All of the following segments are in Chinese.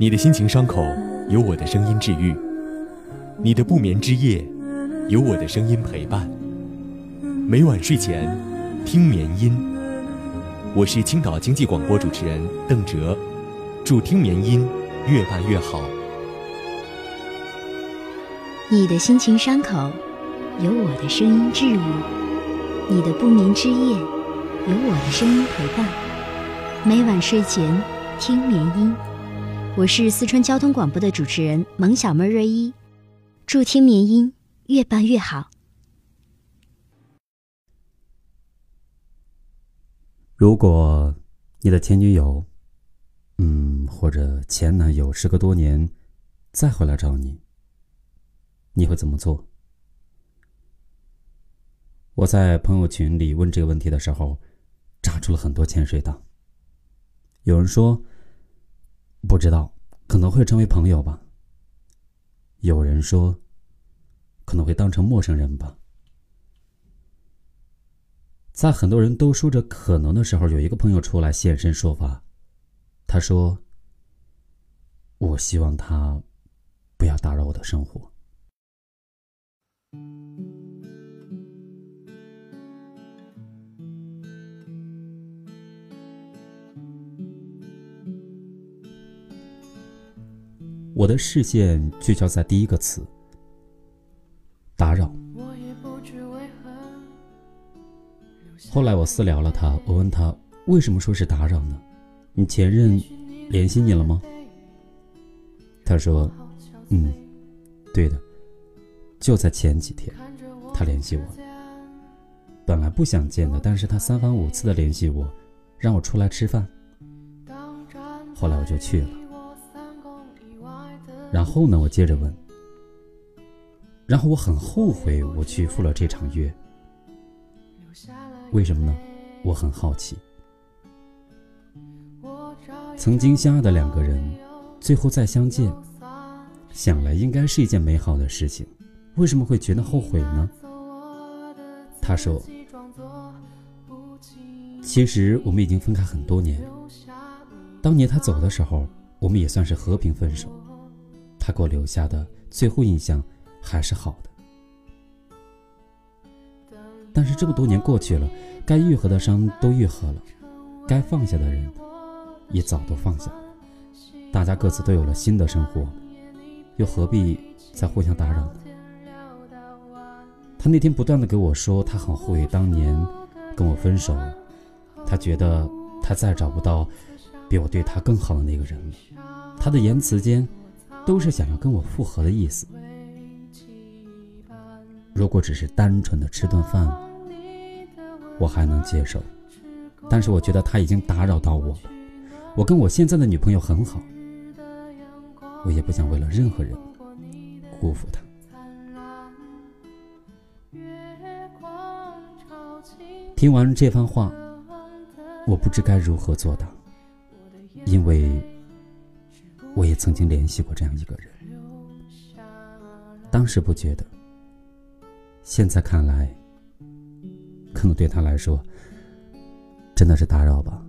你的心情伤口，有我的声音治愈；你的不眠之夜，有我的声音陪伴。每晚睡前，听眠音。我是青岛经济广播主持人邓哲，祝听眠音越办越好。你的心情伤口，有我的声音治愈；你的不眠之夜，有我的声音陪伴。每晚睡前，听眠音。我是四川交通广播的主持人萌小妹瑞一，祝听绵音越办越好。如果你的前女友，嗯，或者前男友，时隔多年再回来找你，你会怎么做？我在朋友群里问这个问题的时候，炸出了很多潜水党。有人说。不知道，可能会成为朋友吧。有人说，可能会当成陌生人吧。在很多人都说着可能的时候，有一个朋友出来现身说法，他说：“我希望他不要打扰我的生活。”我的视线聚焦在第一个词“打扰”。后来我私聊了他，我问他为什么说是打扰呢？你前任联系你了吗？他说：“嗯，对的，就在前几天，他联系我。本来不想见的，但是他三番五次的联系我，让我出来吃饭。后来我就去了。”然后呢？我接着问。然后我很后悔我去赴了这场约。为什么呢？我很好奇。曾经相爱的两个人，最后再相见，想来应该是一件美好的事情，为什么会觉得后悔呢？他说：“其实我们已经分开很多年。当年他走的时候，我们也算是和平分手。”他给我留下的最后印象还是好的，但是这么多年过去了，该愈合的伤都愈合了，该放下的人也早都放下了，大家各自都有了新的生活，又何必再互相打扰呢？他那天不断的给我说，他很后悔当年跟我分手，他觉得他再找不到比我对他更好的那个人了，他的言辞间。都是想要跟我复合的意思。如果只是单纯的吃顿饭，我还能接受。但是我觉得他已经打扰到我了。我跟我现在的女朋友很好，我也不想为了任何人辜负她。听完这番话，我不知该如何作答，因为。我也曾经联系过这样一个人，当时不觉得，现在看来，可能对他来说，真的是打扰吧。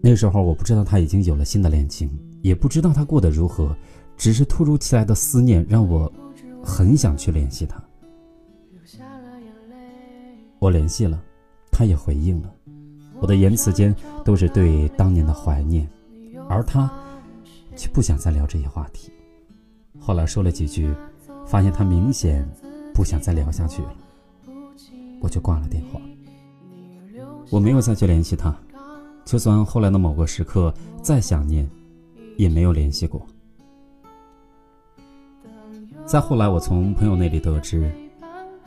那时候我不知道他已经有了新的恋情，也不知道他过得如何，只是突如其来的思念让我很想去联系他。我联系了，他也回应了。我的言辞间都是对当年的怀念，而他却不想再聊这些话题。后来说了几句，发现他明显不想再聊下去了，我就挂了电话。我没有再去联系他，就算后来的某个时刻再想念，也没有联系过。再后来，我从朋友那里得知，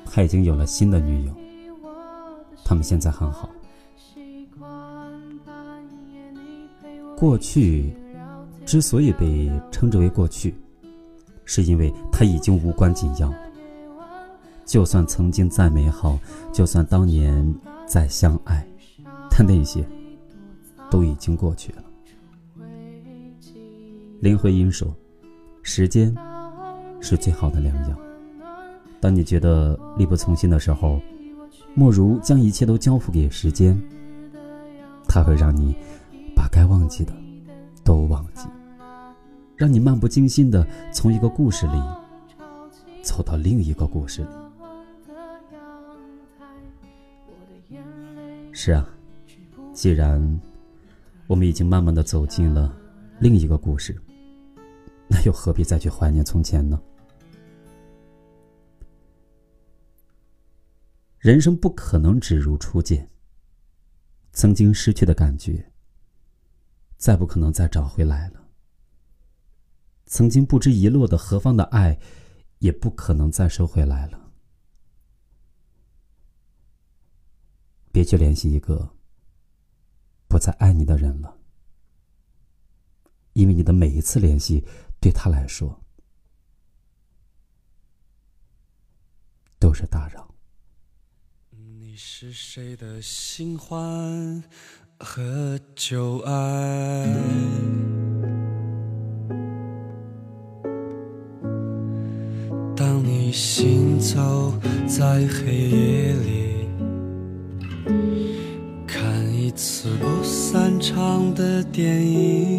他已经有了新的女友，他们现在很好。过去之所以被称之为过去，是因为它已经无关紧要。就算曾经再美好，就算当年再相爱，但那些都已经过去了。林徽因说：“时间是最好的良药。当你觉得力不从心的时候，莫如将一切都交付给时间，它会让你。”把该忘记的都忘记，让你漫不经心的从一个故事里走到另一个故事里。是啊，既然我们已经慢慢的走进了另一个故事，那又何必再去怀念从前呢？人生不可能只如初见。曾经失去的感觉，再不可能再找回来了。曾经不知遗落的何方的爱，也不可能再收回来了。别去联系一个不再爱你的人了，因为你的每一次联系，对他来说都是打扰。你是谁的新欢和旧爱？当你行走在黑夜里，看一次不散场的电影，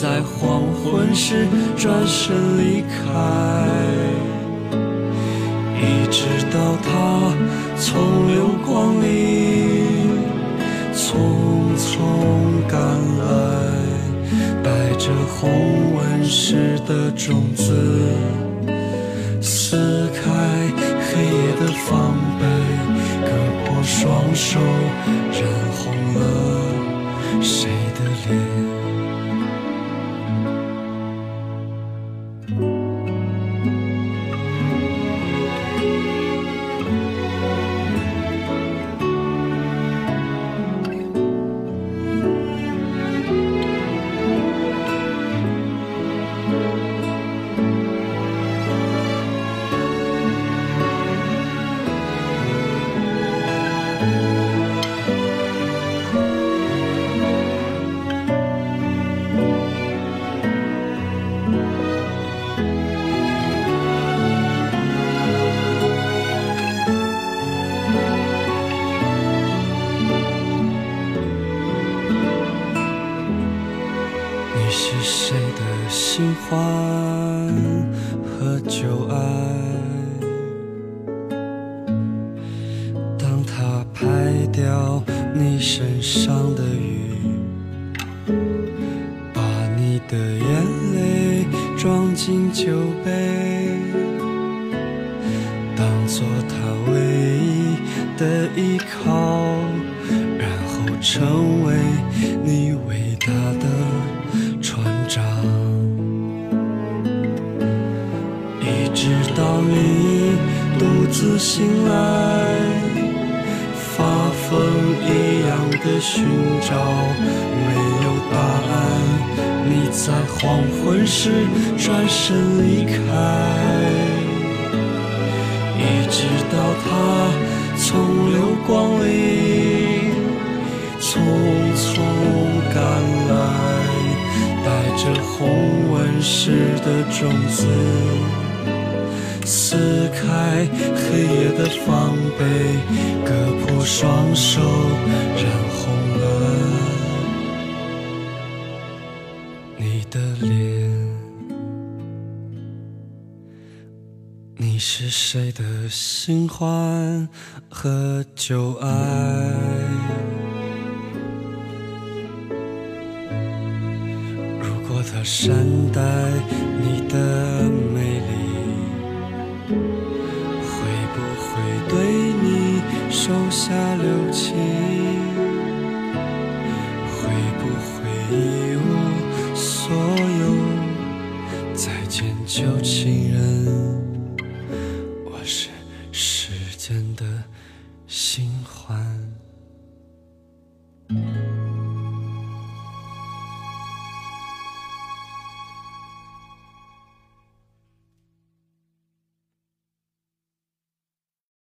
在黄昏时转身离开，一直到他从流光里匆匆赶来，带着红纹石的种子。撕开掉你身上的雨，把你的眼泪装进酒杯，当做他唯一的依靠，然后成为你伟大的船长。一直到你独自醒来，发疯一样的寻找，没有答案。你在黄昏时转身离开，一直到他从流光里匆匆赶来，带着红纹石的种子。撕开黑夜的防备，割破双手，染红了你的脸。你是谁的新欢和旧爱？如果他善待你的美下留情？会不会一无所有？再见，旧情人。